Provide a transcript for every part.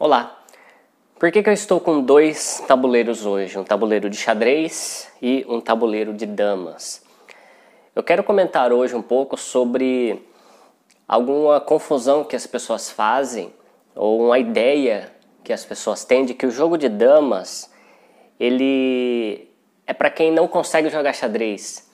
Olá! Por que, que eu estou com dois tabuleiros hoje? Um tabuleiro de xadrez e um tabuleiro de damas. Eu quero comentar hoje um pouco sobre alguma confusão que as pessoas fazem ou uma ideia que as pessoas têm de que o jogo de damas ele é para quem não consegue jogar xadrez,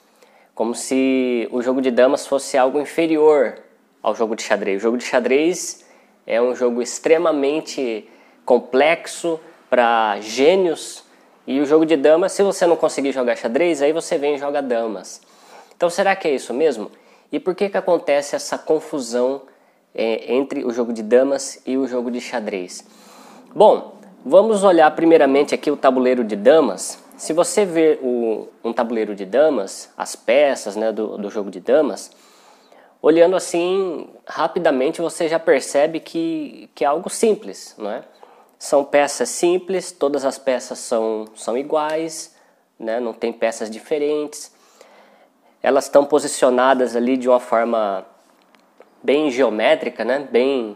como se o jogo de damas fosse algo inferior ao jogo de xadrez. O jogo de xadrez é um jogo extremamente complexo para gênios. E o jogo de damas, se você não conseguir jogar xadrez, aí você vem e joga damas. Então será que é isso mesmo? E por que, que acontece essa confusão é, entre o jogo de damas e o jogo de xadrez? Bom, vamos olhar primeiramente aqui o tabuleiro de damas. Se você ver o, um tabuleiro de damas, as peças né, do, do jogo de damas, olhando assim rapidamente você já percebe que, que é algo simples, não é? São peças simples, todas as peças são, são iguais, né? não tem peças diferentes. Elas estão posicionadas ali de uma forma bem geométrica, né? bem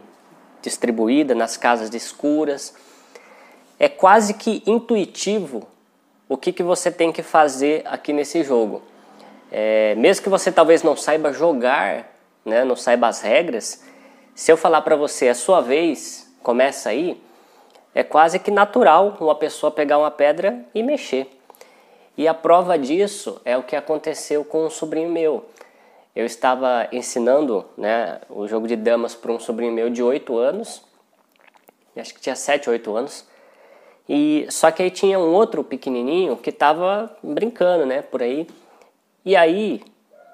distribuída nas casas escuras. É quase que intuitivo o que, que você tem que fazer aqui nesse jogo. É, mesmo que você talvez não saiba jogar né, não saiba as regras, se eu falar para você a sua vez, começa aí, é quase que natural uma pessoa pegar uma pedra e mexer. E a prova disso é o que aconteceu com um sobrinho meu. Eu estava ensinando né, o jogo de damas para um sobrinho meu de 8 anos, acho que tinha 7, 8 anos, e só que aí tinha um outro pequenininho que estava brincando, né, por aí. E aí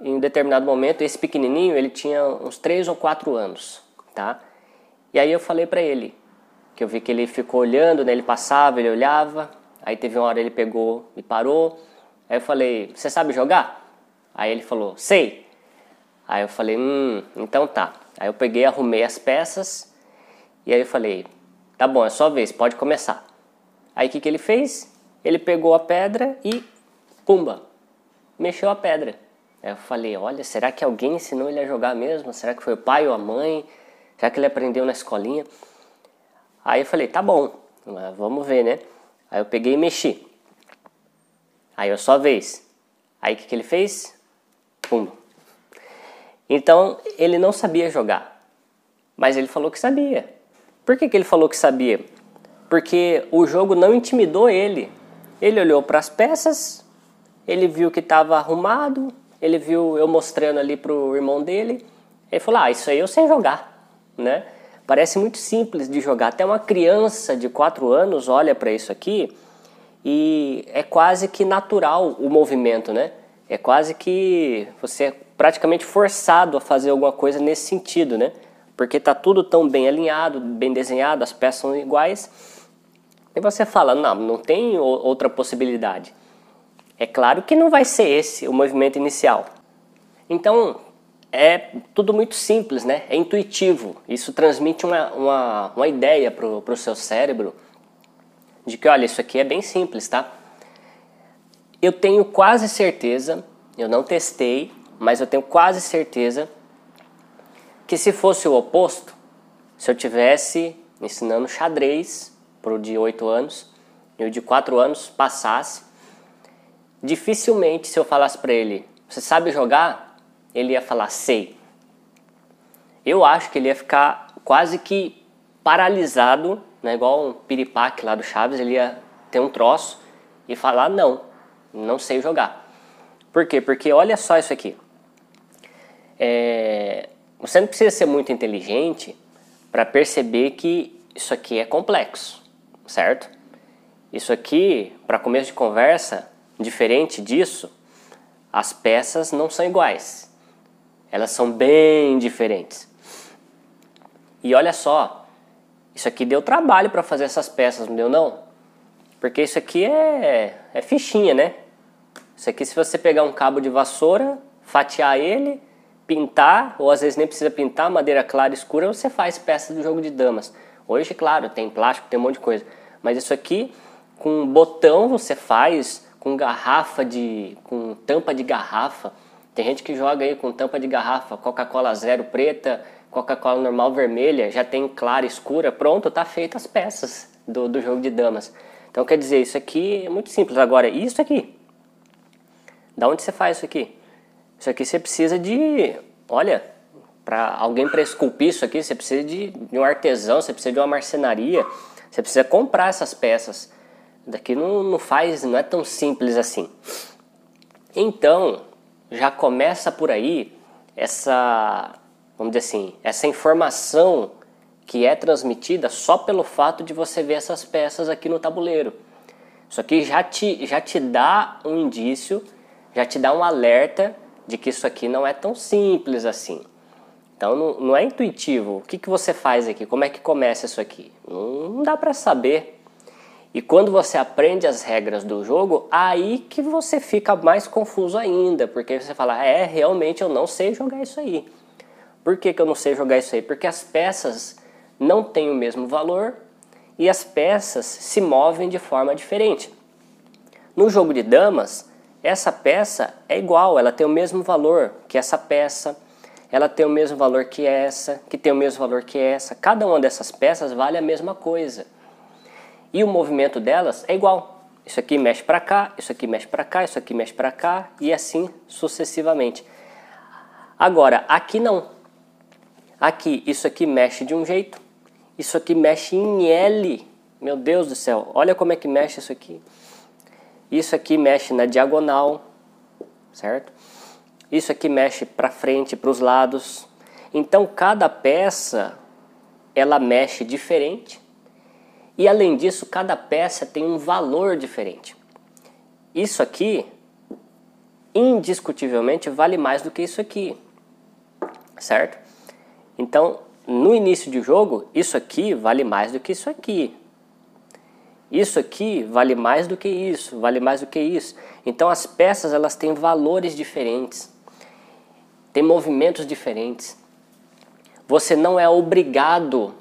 em um determinado momento, esse pequenininho, ele tinha uns 3 ou 4 anos, tá? E aí eu falei para ele, que eu vi que ele ficou olhando, né? Ele passava, ele olhava, aí teve uma hora ele pegou e parou. Aí eu falei, você sabe jogar? Aí ele falou, sei. Aí eu falei, hum, então tá. Aí eu peguei, arrumei as peças e aí eu falei, tá bom, é sua vez, pode começar. Aí o que, que ele fez? Ele pegou a pedra e, pumba, mexeu a pedra. Aí eu falei, olha, será que alguém ensinou ele a jogar mesmo? Será que foi o pai ou a mãe? Será que ele aprendeu na escolinha? Aí eu falei, tá bom, vamos ver, né? Aí eu peguei e mexi. Aí eu só vez. Aí o que, que ele fez? Pum. Então ele não sabia jogar, mas ele falou que sabia. Por que, que ele falou que sabia? Porque o jogo não intimidou ele. Ele olhou para as peças, ele viu que estava arrumado, ele viu eu mostrando ali pro irmão dele, ele falou: "Ah, isso aí eu sei jogar", né? Parece muito simples de jogar. Até uma criança de 4 anos olha para isso aqui e é quase que natural o movimento, né? É quase que você é praticamente forçado a fazer alguma coisa nesse sentido, né? Porque tá tudo tão bem alinhado, bem desenhado, as peças são iguais. E você fala: "Não, não tem outra possibilidade". É claro que não vai ser esse o movimento inicial. Então, é tudo muito simples, né? É intuitivo. Isso transmite uma, uma, uma ideia para o seu cérebro de que, olha, isso aqui é bem simples, tá? Eu tenho quase certeza, eu não testei, mas eu tenho quase certeza que se fosse o oposto, se eu tivesse ensinando xadrez para o de 8 anos e o de 4 anos passasse, dificilmente se eu falasse para ele, você sabe jogar? Ele ia falar, sei. Eu acho que ele ia ficar quase que paralisado, né, igual um piripaque lá do Chaves, ele ia ter um troço e falar, não, não sei jogar. Por quê? Porque olha só isso aqui. É, você não precisa ser muito inteligente para perceber que isso aqui é complexo, certo? Isso aqui, para começo de conversa, Diferente disso, as peças não são iguais. Elas são bem diferentes. E olha só, isso aqui deu trabalho para fazer essas peças, não deu não? Porque isso aqui é, é fichinha, né? Isso aqui se você pegar um cabo de vassoura, fatiar ele, pintar, ou às vezes nem precisa pintar, madeira clara escura, você faz peças do jogo de damas. Hoje, claro, tem plástico, tem um monte de coisa. Mas isso aqui, com um botão você faz, com garrafa de. com tampa de garrafa. Tem gente que joga aí com tampa de garrafa, Coca-Cola zero preta, Coca-Cola normal vermelha, já tem clara, escura, pronto, tá feito as peças do, do jogo de damas. Então quer dizer, isso aqui é muito simples. Agora, isso aqui, da onde você faz isso aqui? Isso aqui você precisa de, olha, para alguém para esculpir isso aqui, você precisa de, de, um artesão, você precisa de uma marcenaria, você precisa comprar essas peças. Daqui não, não faz, não é tão simples assim. Então, já começa por aí essa vamos dizer assim, essa informação que é transmitida só pelo fato de você ver essas peças aqui no tabuleiro. Isso aqui já te, já te dá um indício, já te dá um alerta de que isso aqui não é tão simples assim. Então não, não é intuitivo. O que, que você faz aqui? Como é que começa isso aqui? Não, não dá para saber. E quando você aprende as regras do jogo, aí que você fica mais confuso ainda, porque você fala, é, realmente eu não sei jogar isso aí. Por que, que eu não sei jogar isso aí? Porque as peças não têm o mesmo valor e as peças se movem de forma diferente. No jogo de damas, essa peça é igual, ela tem o mesmo valor que essa peça, ela tem o mesmo valor que essa, que tem o mesmo valor que essa. Cada uma dessas peças vale a mesma coisa. E o movimento delas é igual. Isso aqui mexe para cá, isso aqui mexe para cá, isso aqui mexe para cá e assim sucessivamente. Agora, aqui não. Aqui, isso aqui mexe de um jeito, isso aqui mexe em L. Meu Deus do céu, olha como é que mexe isso aqui. Isso aqui mexe na diagonal, certo? Isso aqui mexe para frente, para os lados. Então cada peça ela mexe diferente. E além disso, cada peça tem um valor diferente. Isso aqui indiscutivelmente vale mais do que isso aqui. Certo? Então, no início de jogo, isso aqui vale mais do que isso aqui. Isso aqui vale mais do que isso, vale mais do que isso. Então as peças elas têm valores diferentes, têm movimentos diferentes. Você não é obrigado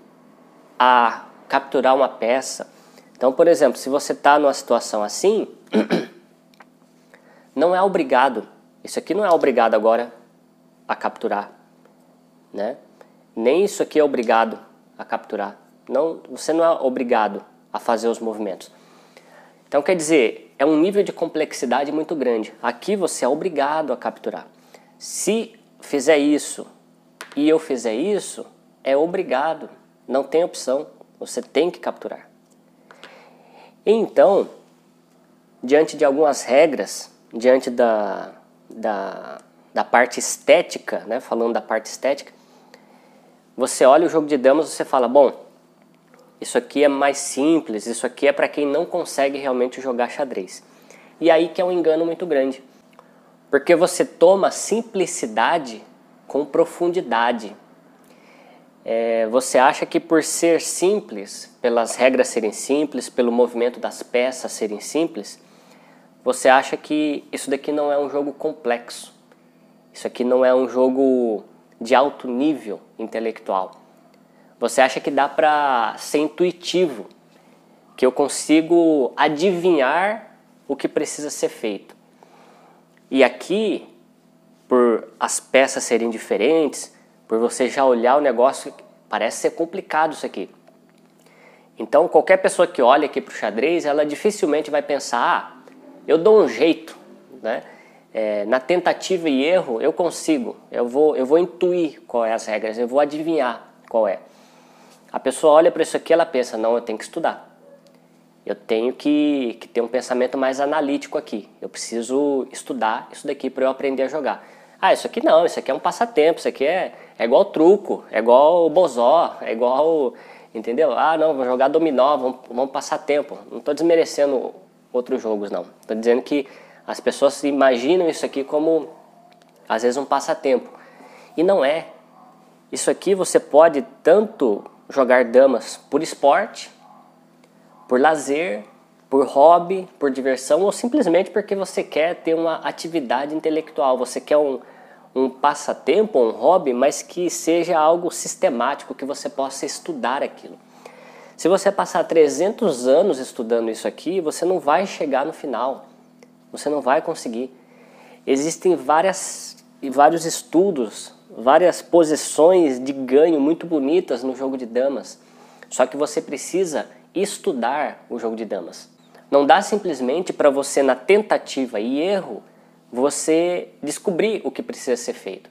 a capturar uma peça. Então, por exemplo, se você está numa situação assim, não é obrigado. Isso aqui não é obrigado agora a capturar, né? Nem isso aqui é obrigado a capturar. Não, você não é obrigado a fazer os movimentos. Então quer dizer, é um nível de complexidade muito grande. Aqui você é obrigado a capturar. Se fizer isso e eu fizer isso, é obrigado. Não tem opção. Você tem que capturar. Então, diante de algumas regras, diante da, da, da parte estética, né, falando da parte estética, você olha o jogo de damas e você fala, bom, isso aqui é mais simples, isso aqui é para quem não consegue realmente jogar xadrez. E aí que é um engano muito grande. Porque você toma simplicidade com profundidade. É, você acha que por ser simples, pelas regras serem simples, pelo movimento das peças serem simples, você acha que isso daqui não é um jogo complexo. Isso aqui não é um jogo de alto nível intelectual. Você acha que dá para ser intuitivo, que eu consigo adivinhar o que precisa ser feito. E aqui, por as peças serem diferentes, por você já olhar o negócio, parece ser complicado isso aqui. Então, qualquer pessoa que olha aqui para o xadrez, ela dificilmente vai pensar, ah, eu dou um jeito, né? é, na tentativa e erro eu consigo, eu vou, eu vou intuir qual é as regras, eu vou adivinhar qual é. A pessoa olha para isso aqui ela pensa, não, eu tenho que estudar. Eu tenho que, que ter um pensamento mais analítico aqui. Eu preciso estudar isso daqui para eu aprender a jogar. Ah, isso aqui não, isso aqui é um passatempo, isso aqui é, é igual truco, é igual bozó, é igual, entendeu? Ah, não, vou jogar dominó, vamos, vamos passar tempo. Não estou desmerecendo outros jogos, não. Estou dizendo que as pessoas imaginam isso aqui como, às vezes, um passatempo. E não é. Isso aqui você pode tanto jogar damas por esporte, por lazer, por hobby, por diversão ou simplesmente porque você quer ter uma atividade intelectual, você quer um, um passatempo, um hobby, mas que seja algo sistemático, que você possa estudar aquilo. Se você passar 300 anos estudando isso aqui, você não vai chegar no final. Você não vai conseguir. Existem várias, vários estudos várias posições de ganho muito bonitas no jogo de damas. Só que você precisa estudar o jogo de damas. Não dá simplesmente para você, na tentativa e erro, você descobrir o que precisa ser feito.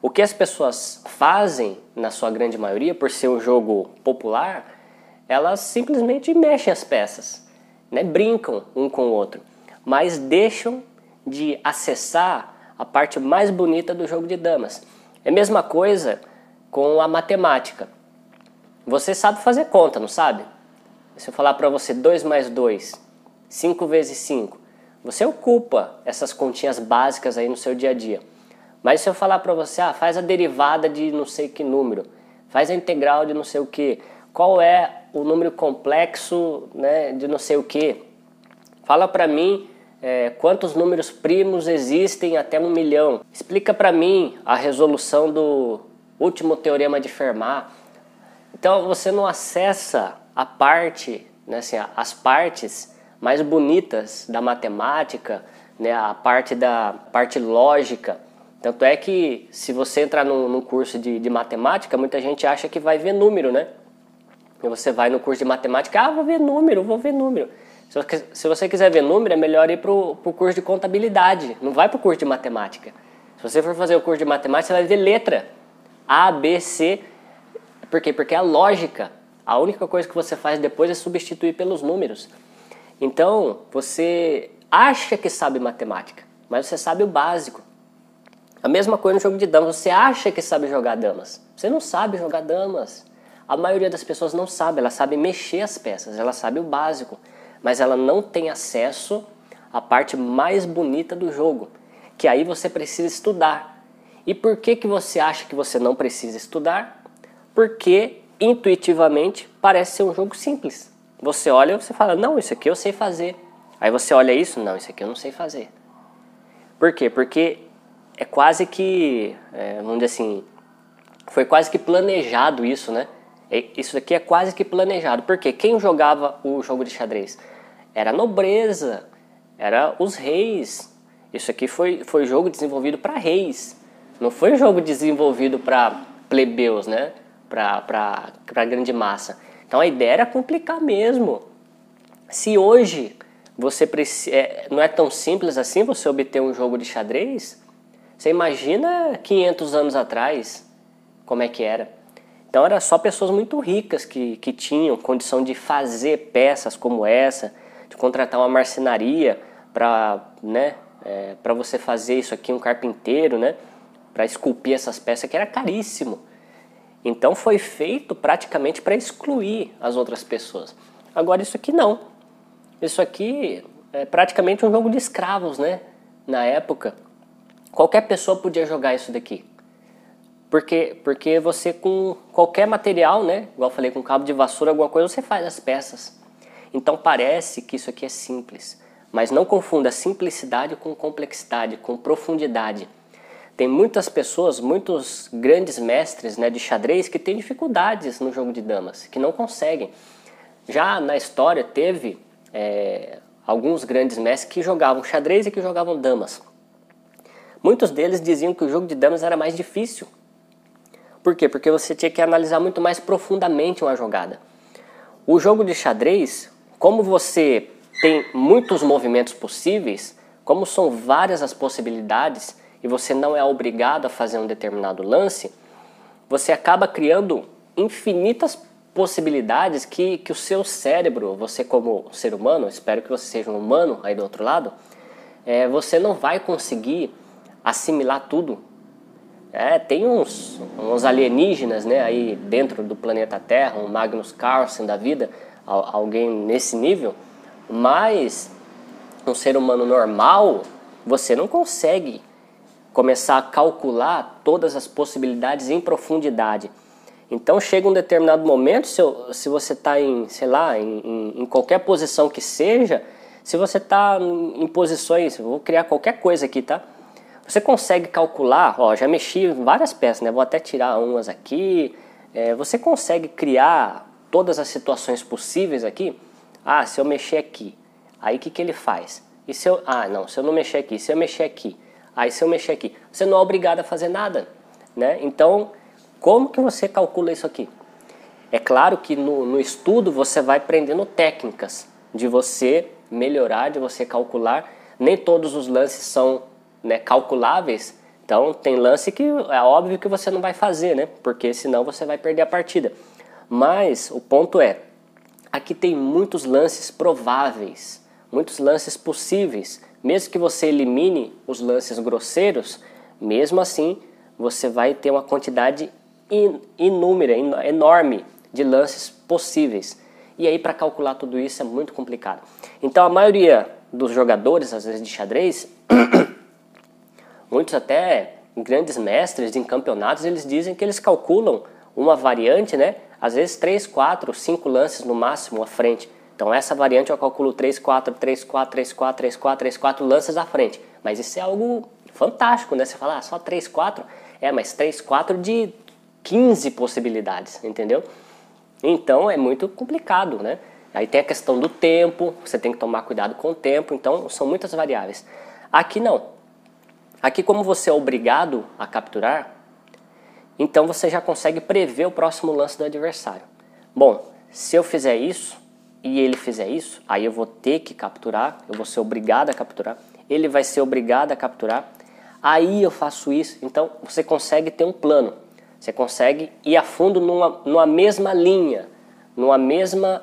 O que as pessoas fazem, na sua grande maioria, por ser um jogo popular, elas simplesmente mexem as peças, né? brincam um com o outro, mas deixam de acessar a parte mais bonita do jogo de damas. É a mesma coisa com a matemática. Você sabe fazer conta, não sabe? Se eu falar para você 2 mais 2, 5 vezes 5, você ocupa essas continhas básicas aí no seu dia a dia. Mas se eu falar para você, ah, faz a derivada de não sei que número, faz a integral de não sei o que, qual é o número complexo né, de não sei o que, fala para mim é, quantos números primos existem até um milhão, explica para mim a resolução do último teorema de Fermat. Então você não acessa a parte, né, assim, as partes mais bonitas da matemática, né, a parte da parte lógica. Tanto é que se você entrar num, num curso de, de, matemática, muita gente acha que vai ver número, né? E você vai no curso de matemática, ah, vou ver número, vou ver número. Se você quiser ver número, é melhor ir para o curso de contabilidade, não vai para o curso de matemática. Se você for fazer o curso de matemática, você vai ver letra. A, B, C. Por quê? Porque a lógica, a única coisa que você faz depois é substituir pelos números. Então, você acha que sabe matemática, mas você sabe o básico. A mesma coisa no jogo de damas, você acha que sabe jogar damas. Você não sabe jogar damas. A maioria das pessoas não sabe, ela sabe mexer as peças, ela sabe o básico, mas ela não tem acesso à parte mais bonita do jogo, que aí você precisa estudar. E por que, que você acha que você não precisa estudar? Porque intuitivamente parece ser um jogo simples. Você olha e você fala, não, isso aqui eu sei fazer. Aí você olha isso, não, isso aqui eu não sei fazer. Por quê? Porque é quase que, é, vamos dizer assim, foi quase que planejado isso, né? Isso aqui é quase que planejado. Porque quem jogava o jogo de xadrez? Era a nobreza, era os reis. Isso aqui foi, foi jogo desenvolvido para reis. Não foi jogo desenvolvido para plebeus, né? Para grande massa. Então a ideia era complicar mesmo. Se hoje você é, não é tão simples assim você obter um jogo de xadrez, você imagina 500 anos atrás como é que era. Então era só pessoas muito ricas que, que tinham condição de fazer peças como essa, de contratar uma marcenaria para né, é, para você fazer isso aqui, um carpinteiro, né, para esculpir essas peças que era caríssimo. Então foi feito praticamente para excluir as outras pessoas. Agora isso aqui não. Isso aqui é praticamente um jogo de escravos, né? Na época, qualquer pessoa podia jogar isso daqui. Porque, porque você com qualquer material, né? Igual eu falei, com cabo de vassoura, alguma coisa, você faz as peças. Então parece que isso aqui é simples. Mas não confunda simplicidade com complexidade, com profundidade. Tem muitas pessoas, muitos grandes mestres né, de xadrez que têm dificuldades no jogo de damas, que não conseguem. Já na história teve é, alguns grandes mestres que jogavam xadrez e que jogavam damas. Muitos deles diziam que o jogo de damas era mais difícil. Por quê? Porque você tinha que analisar muito mais profundamente uma jogada. O jogo de xadrez, como você tem muitos movimentos possíveis, como são várias as possibilidades, e você não é obrigado a fazer um determinado lance, você acaba criando infinitas possibilidades que, que o seu cérebro, você como ser humano, espero que você seja um humano aí do outro lado, é, você não vai conseguir assimilar tudo. É, tem uns, uns alienígenas né, aí dentro do planeta Terra, um Magnus Carlsen da vida, alguém nesse nível, mas um ser humano normal, você não consegue começar a calcular todas as possibilidades em profundidade. Então chega um determinado momento, se, eu, se você está em, sei lá, em, em, qualquer posição que seja, se você está em, em posições, vou criar qualquer coisa aqui, tá? Você consegue calcular, ó, já mexi várias peças, né? Vou até tirar umas aqui. É, você consegue criar todas as situações possíveis aqui? Ah, se eu mexer aqui, aí o que, que ele faz? E se eu, ah, não, se eu não mexer aqui, se eu mexer aqui, Aí se eu mexer aqui, você não é obrigado a fazer nada. Né? Então, como que você calcula isso aqui? É claro que no, no estudo você vai aprendendo técnicas de você melhorar, de você calcular. Nem todos os lances são né, calculáveis, então tem lance que é óbvio que você não vai fazer, né? Porque senão você vai perder a partida. Mas o ponto é, aqui tem muitos lances prováveis, muitos lances possíveis. Mesmo que você elimine os lances grosseiros, mesmo assim você vai ter uma quantidade inúmera, enorme de lances possíveis. E aí para calcular tudo isso é muito complicado. Então a maioria dos jogadores, às vezes de xadrez, muitos até grandes mestres em campeonatos, eles dizem que eles calculam uma variante, né? Às vezes 3, 4, 5 lances no máximo à frente. Então essa variante eu calculo 3, 4, 3, 4, 3, 4, 3, 4, 3, 4 lances à frente. Mas isso é algo fantástico, né? Você fala, ah, só 3, 4? É, mas 3, 4 de 15 possibilidades, entendeu? Então é muito complicado, né? Aí tem a questão do tempo, você tem que tomar cuidado com o tempo, então são muitas variáveis. Aqui não. Aqui como você é obrigado a capturar, então você já consegue prever o próximo lance do adversário. Bom, se eu fizer isso e ele fizer isso, aí eu vou ter que capturar, eu vou ser obrigado a capturar, ele vai ser obrigado a capturar, aí eu faço isso. Então você consegue ter um plano. Você consegue ir a fundo numa, numa mesma linha, numa mesma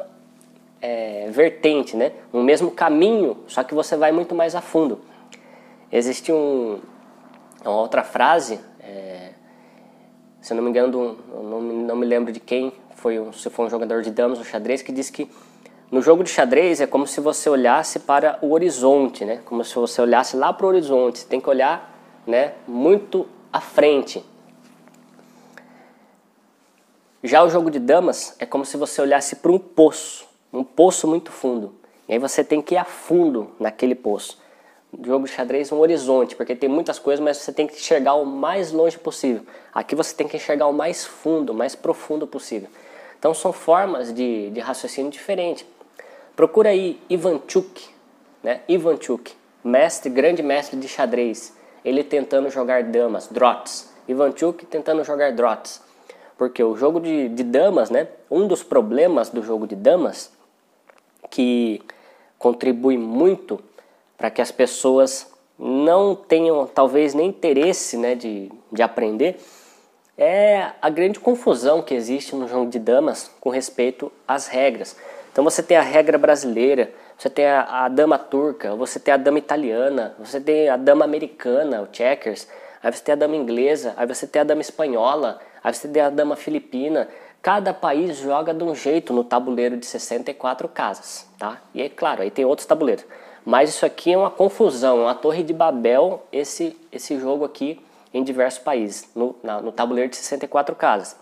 é, vertente, né? no mesmo caminho, só que você vai muito mais a fundo. Existe um, uma outra frase, é, se eu não me engano, não, não me lembro de quem, foi se foi um jogador de damas no xadrez, que diz que no jogo de xadrez é como se você olhasse para o horizonte, né? como se você olhasse lá para o horizonte, você tem que olhar né, muito à frente. Já o jogo de damas é como se você olhasse para um poço, um poço muito fundo. E aí você tem que ir a fundo naquele poço. O jogo de xadrez é um horizonte, porque tem muitas coisas, mas você tem que enxergar o mais longe possível. Aqui você tem que enxergar o mais fundo, o mais profundo possível. Então são formas de, de raciocínio diferentes. Procura aí Ivanchuk, né? Ivanchuk, mestre, grande mestre de xadrez. Ele tentando jogar damas, drots. Ivanchuk tentando jogar drots. Porque o jogo de, de damas, né? Um dos problemas do jogo de damas que contribui muito para que as pessoas não tenham talvez nem interesse né, de, de aprender é a grande confusão que existe no jogo de damas com respeito às regras. Então você tem a regra brasileira, você tem a, a dama turca, você tem a dama italiana, você tem a dama americana, o checkers, aí você tem a dama inglesa, aí você tem a dama espanhola, Aí você tem a dama filipina. Cada país joga de um jeito no tabuleiro de 64 casas, tá? E é claro, aí tem outros tabuleiros. Mas isso aqui é uma confusão, uma torre de Babel, esse, esse jogo aqui em diversos países, no, na, no tabuleiro de 64 casas.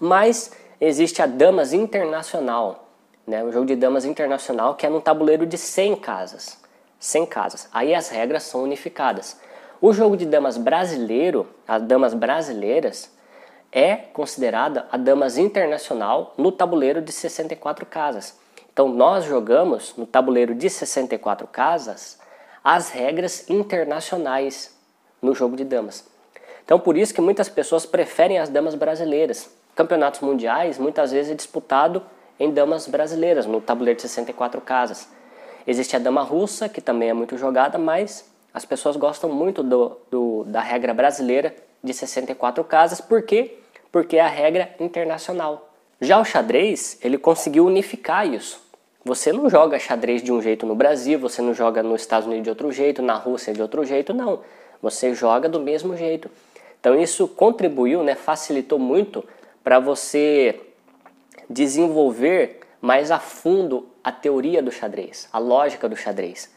Mas existe a Damas Internacional, né? um jogo de Damas Internacional que é num tabuleiro de 100 casas. 100 casas. Aí as regras são unificadas. O jogo de damas brasileiro, as damas brasileiras, é considerada a damas internacional no tabuleiro de 64 casas. Então nós jogamos no tabuleiro de 64 casas as regras internacionais no jogo de damas. Então por isso que muitas pessoas preferem as damas brasileiras. Campeonatos mundiais muitas vezes é disputado em damas brasileiras no tabuleiro de 64 casas. Existe a dama russa, que também é muito jogada, mas as pessoas gostam muito do, do, da regra brasileira de 64 casas, por quê? Porque é a regra internacional. Já o xadrez, ele conseguiu unificar isso. Você não joga xadrez de um jeito no Brasil, você não joga nos Estados Unidos de outro jeito, na Rússia de outro jeito, não. Você joga do mesmo jeito. Então isso contribuiu, né, facilitou muito para você desenvolver mais a fundo a teoria do xadrez, a lógica do xadrez.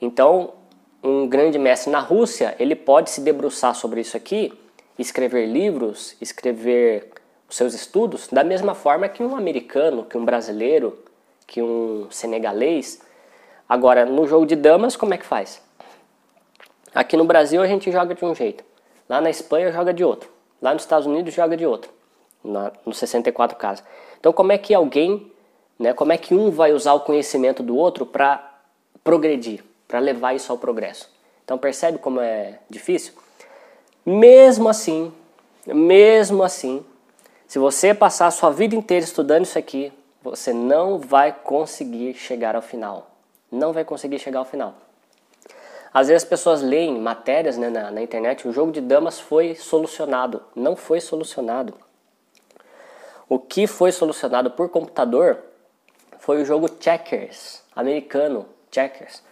Então, um grande mestre na Rússia, ele pode se debruçar sobre isso aqui, escrever livros, escrever os seus estudos, da mesma forma que um americano, que um brasileiro, que um senegalês. Agora, no jogo de damas, como é que faz? Aqui no Brasil a gente joga de um jeito, lá na Espanha joga de outro, lá nos Estados Unidos joga de outro, na, nos 64 casos. Então, como é que alguém, né, como é que um vai usar o conhecimento do outro para progredir? para levar isso ao progresso. Então percebe como é difícil? Mesmo assim, mesmo assim, se você passar a sua vida inteira estudando isso aqui, você não vai conseguir chegar ao final. Não vai conseguir chegar ao final. Às vezes as pessoas leem matérias né, na, na internet, o jogo de damas foi solucionado. Não foi solucionado. O que foi solucionado por computador foi o jogo Checkers, americano, Checkers.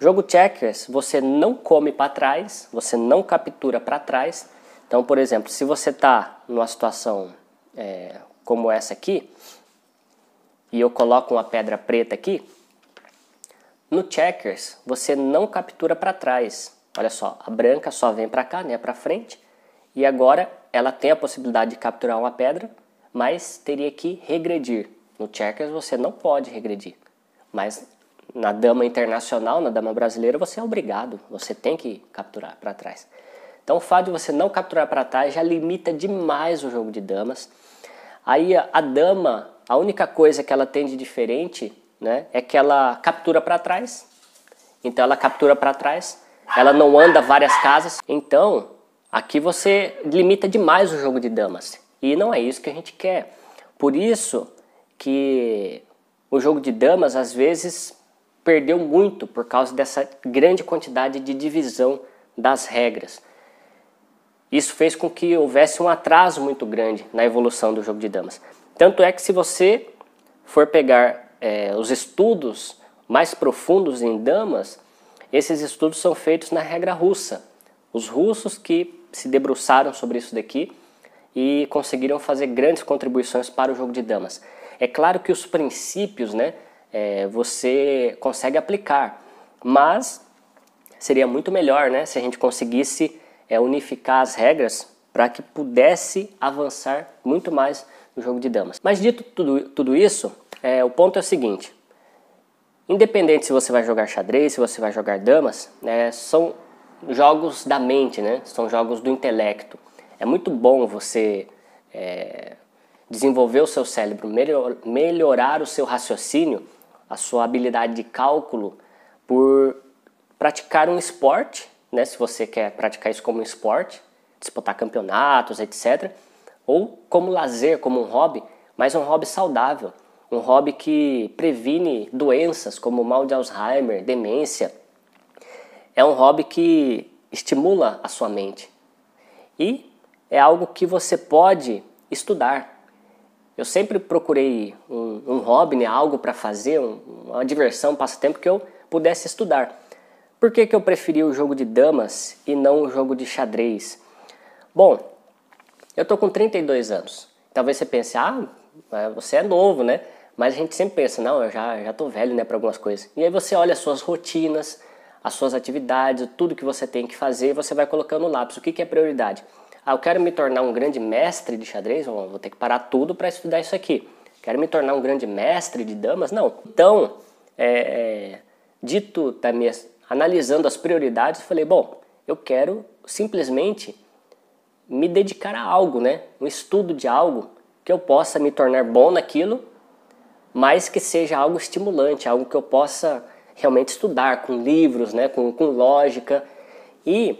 Jogo Checkers, você não come para trás, você não captura para trás. Então, por exemplo, se você está numa situação é, como essa aqui, e eu coloco uma pedra preta aqui, no checkers você não captura para trás. Olha só, a branca só vem para cá, né, para frente. E agora ela tem a possibilidade de capturar uma pedra, mas teria que regredir. No checkers você não pode regredir. Mas na dama internacional, na dama brasileira, você é obrigado, você tem que capturar para trás. Então o fato de você não capturar para trás já limita demais o jogo de damas. Aí a, a dama, a única coisa que ela tem de diferente né, é que ela captura para trás. Então ela captura para trás, ela não anda várias casas. Então aqui você limita demais o jogo de damas. E não é isso que a gente quer. Por isso que o jogo de damas às vezes perdeu muito por causa dessa grande quantidade de divisão das regras. Isso fez com que houvesse um atraso muito grande na evolução do jogo de damas. Tanto é que se você for pegar é, os estudos mais profundos em damas, esses estudos são feitos na regra russa. Os russos que se debruçaram sobre isso daqui e conseguiram fazer grandes contribuições para o jogo de damas. É claro que os princípios, né, é, você consegue aplicar, mas seria muito melhor, né, se a gente conseguisse é, unificar as regras para que pudesse avançar muito mais no jogo de damas. Mas dito tudo, tudo isso, é, o ponto é o seguinte: independente se você vai jogar xadrez, se você vai jogar damas, né, são jogos da mente, né? São jogos do intelecto. É muito bom você é, desenvolver o seu cérebro, melhor, melhorar o seu raciocínio, a sua habilidade de cálculo por praticar um esporte, né? Se você quer praticar isso como um esporte, disputar campeonatos, etc. Ou como lazer, como um hobby, mas um hobby saudável um hobby que previne doenças como mal de Alzheimer, demência. É um hobby que estimula a sua mente e é algo que você pode estudar. Eu sempre procurei um, um hobby, né, algo para fazer, um, uma diversão, um passatempo que eu pudesse estudar. Por que, que eu preferi o jogo de damas e não o jogo de xadrez? Bom, eu tô com 32 anos. Talvez você pense, ah, você é novo, né? Mas a gente sempre pensa, não, eu já, já tô velho, né, para algumas coisas. E aí você olha as suas rotinas, as suas atividades, tudo que você tem que fazer e você vai colocando no lápis. O que, que é prioridade? Ah, eu quero me tornar um grande mestre de xadrez? Vou ter que parar tudo para estudar isso aqui. Quero me tornar um grande mestre de damas? Não. Então, é, é, dito analisando as prioridades, falei, bom, eu quero simplesmente me dedicar a algo, né? Um estudo de algo que eu possa me tornar bom naquilo mas que seja algo estimulante, algo que eu possa realmente estudar com livros, né, com, com lógica. E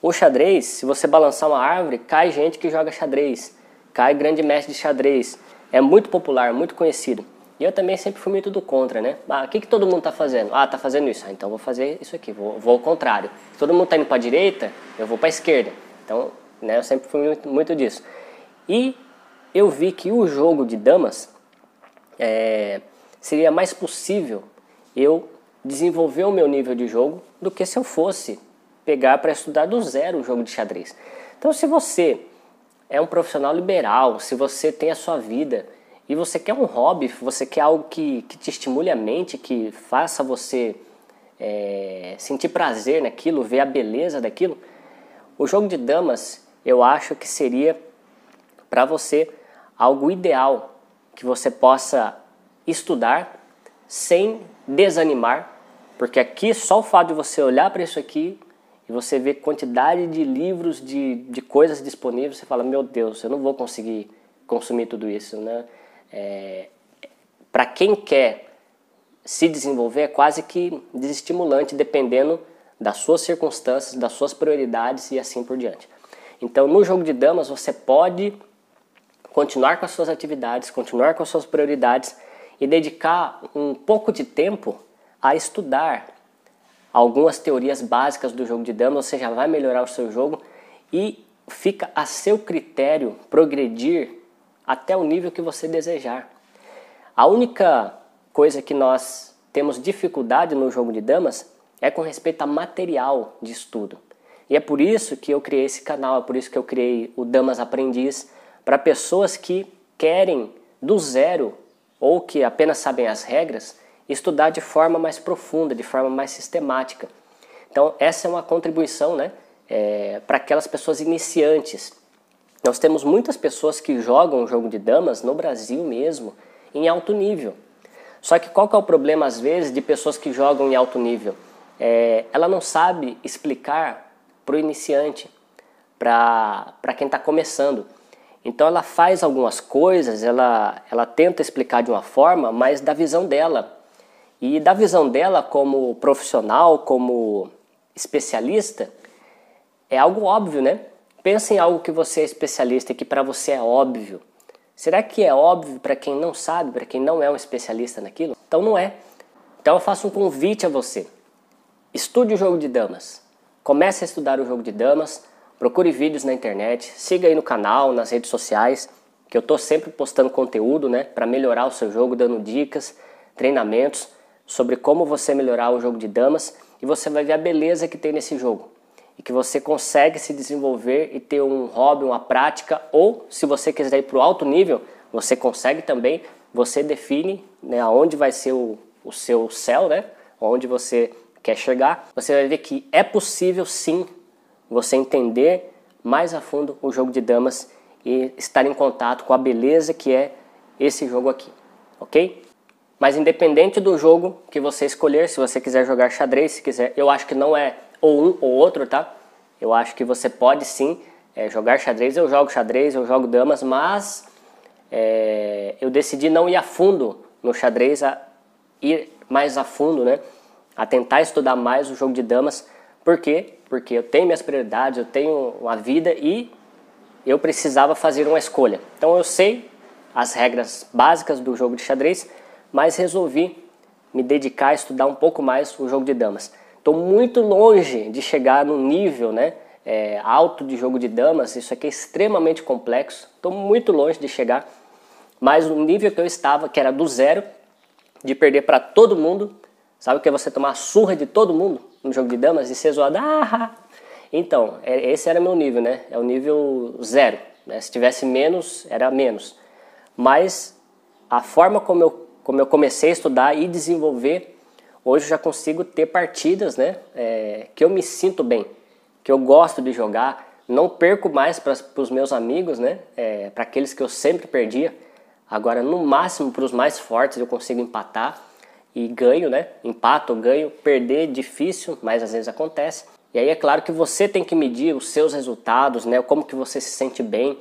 o xadrez, se você balançar uma árvore, cai gente que joga xadrez, cai grande mestre de xadrez. É muito popular, muito conhecido. E eu também sempre fui muito do contra, né? Ah, o que, que todo mundo está fazendo? Ah, está fazendo isso. Ah, então vou fazer isso aqui, vou, vou ao contrário. Todo mundo está indo para a direita, eu vou para a esquerda. Então, né, eu sempre fui muito, muito disso. E eu vi que o jogo de damas é, seria mais possível eu desenvolver o meu nível de jogo do que se eu fosse pegar para estudar do zero o jogo de xadrez. Então, se você é um profissional liberal, se você tem a sua vida e você quer um hobby, você quer algo que, que te estimule a mente, que faça você é, sentir prazer naquilo, ver a beleza daquilo, o jogo de damas eu acho que seria para você algo ideal que você possa estudar sem desanimar, porque aqui só o fato de você olhar para isso aqui e você ver quantidade de livros, de, de coisas disponíveis, você fala, meu Deus, eu não vou conseguir consumir tudo isso, né? É, para quem quer se desenvolver é quase que desestimulante, dependendo das suas circunstâncias, das suas prioridades e assim por diante. Então, no jogo de damas, você pode continuar com as suas atividades, continuar com as suas prioridades e dedicar um pouco de tempo a estudar algumas teorias básicas do jogo de damas, você já vai melhorar o seu jogo e fica a seu critério progredir até o nível que você desejar. A única coisa que nós temos dificuldade no jogo de damas é com respeito a material de estudo. E é por isso que eu criei esse canal, é por isso que eu criei o Damas Aprendiz, para pessoas que querem do zero ou que apenas sabem as regras, estudar de forma mais profunda, de forma mais sistemática. Então, essa é uma contribuição né, é, para aquelas pessoas iniciantes. Nós temos muitas pessoas que jogam o jogo de damas no Brasil mesmo, em alto nível. Só que qual que é o problema, às vezes, de pessoas que jogam em alto nível? É, ela não sabe explicar para o iniciante, para quem está começando. Então ela faz algumas coisas, ela, ela tenta explicar de uma forma, mas da visão dela. E da visão dela como profissional, como especialista, é algo óbvio, né? Pensa em algo que você é especialista e que para você é óbvio. Será que é óbvio para quem não sabe, para quem não é um especialista naquilo? Então não é. Então eu faço um convite a você. Estude o jogo de damas. Comece a estudar o jogo de damas, procure vídeos na internet, siga aí no canal, nas redes sociais, que eu estou sempre postando conteúdo, né, para melhorar o seu jogo, dando dicas, treinamentos sobre como você melhorar o jogo de damas e você vai ver a beleza que tem nesse jogo. E que você consegue se desenvolver e ter um hobby, uma prática ou se você quiser ir para o alto nível, você consegue também, você define né, aonde vai ser o, o seu céu, né, onde você quer chegar, você vai ver que é possível sim você entender mais a fundo o jogo de damas e estar em contato com a beleza que é esse jogo aqui, ok? Mas independente do jogo que você escolher, se você quiser jogar xadrez, se quiser, eu acho que não é ou um ou outro, tá? Eu acho que você pode sim é, jogar xadrez. Eu jogo xadrez, eu jogo damas, mas é, eu decidi não ir a fundo no xadrez, a ir mais a fundo, né? A tentar estudar mais o jogo de damas. Por quê? Porque eu tenho minhas prioridades, eu tenho uma vida e eu precisava fazer uma escolha. Então eu sei as regras básicas do jogo de xadrez mas resolvi me dedicar a estudar um pouco mais o jogo de damas. Estou muito longe de chegar no nível né, é, alto de jogo de damas, isso aqui é extremamente complexo, estou muito longe de chegar, mas o nível que eu estava, que era do zero, de perder para todo mundo, sabe o que é você tomar surra de todo mundo no jogo de damas e ser zoado? Ah! Então, é, esse era meu nível, né? É o nível zero. Né? Se tivesse menos, era menos. Mas a forma como eu como eu comecei a estudar e desenvolver, hoje eu já consigo ter partidas né, é, que eu me sinto bem, que eu gosto de jogar, não perco mais para os meus amigos, né, é, para aqueles que eu sempre perdia. Agora, no máximo, para os mais fortes, eu consigo empatar e ganho, né? Empato, ganho, perder difícil, mas às vezes acontece. E aí é claro que você tem que medir os seus resultados, né? Como que você se sente bem.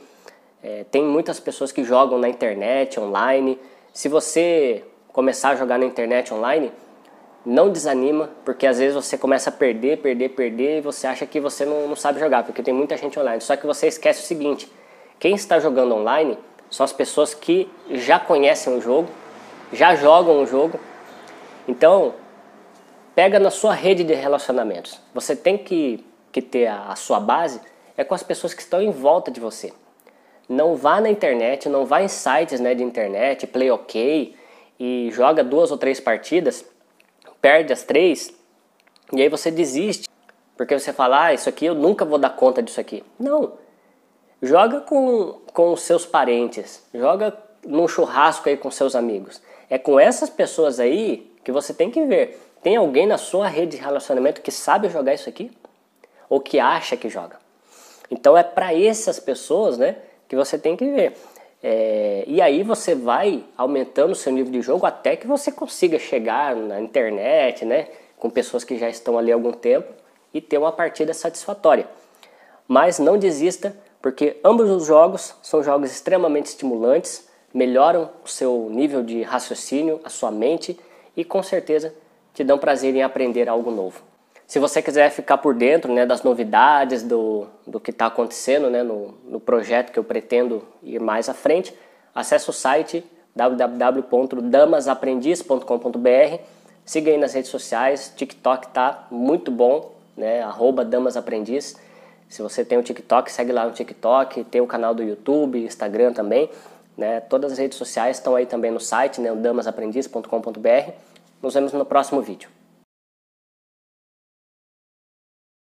É, tem muitas pessoas que jogam na internet, online, se você começar a jogar na internet online, não desanima, porque às vezes você começa a perder, perder, perder e você acha que você não, não sabe jogar, porque tem muita gente online. Só que você esquece o seguinte: quem está jogando online são as pessoas que já conhecem o jogo, já jogam o jogo. Então, pega na sua rede de relacionamentos. Você tem que, que ter a, a sua base é com as pessoas que estão em volta de você. Não vá na internet, não vá em sites né, de internet, play ok e joga duas ou três partidas, perde as três e aí você desiste porque você fala, ah, isso aqui eu nunca vou dar conta disso aqui. Não. Joga com, com seus parentes, joga num churrasco aí com seus amigos. É com essas pessoas aí que você tem que ver. Tem alguém na sua rede de relacionamento que sabe jogar isso aqui? Ou que acha que joga? Então é para essas pessoas, né, que você tem que ver. É, e aí você vai aumentando o seu nível de jogo até que você consiga chegar na internet, né, com pessoas que já estão ali há algum tempo e ter uma partida satisfatória. Mas não desista, porque ambos os jogos são jogos extremamente estimulantes, melhoram o seu nível de raciocínio, a sua mente e com certeza te dão prazer em aprender algo novo. Se você quiser ficar por dentro né, das novidades, do, do que está acontecendo né, no, no projeto que eu pretendo ir mais à frente, acesse o site www.damasaprendiz.com.br Siga aí nas redes sociais, TikTok tá muito bom, né? Arroba damasaprendiz. Se você tem o TikTok, segue lá no TikTok, tem o canal do YouTube, Instagram também. Né? Todas as redes sociais estão aí também no site, né? damasaprendiz.com.br. Nos vemos no próximo vídeo.